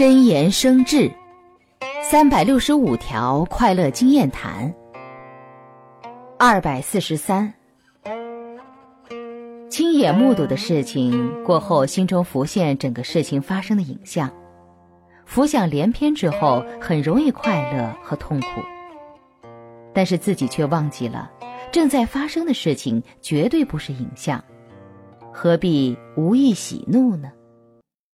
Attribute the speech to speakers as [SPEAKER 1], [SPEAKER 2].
[SPEAKER 1] 真言生智三百六十五条快乐经验谈二百四十三。亲眼目睹的事情过后心中浮现整个事情发生的影像浮想联翩之后很容易快乐和痛苦。但是自己却忘记了正在发生的事情绝对不是影像何必无意喜怒呢？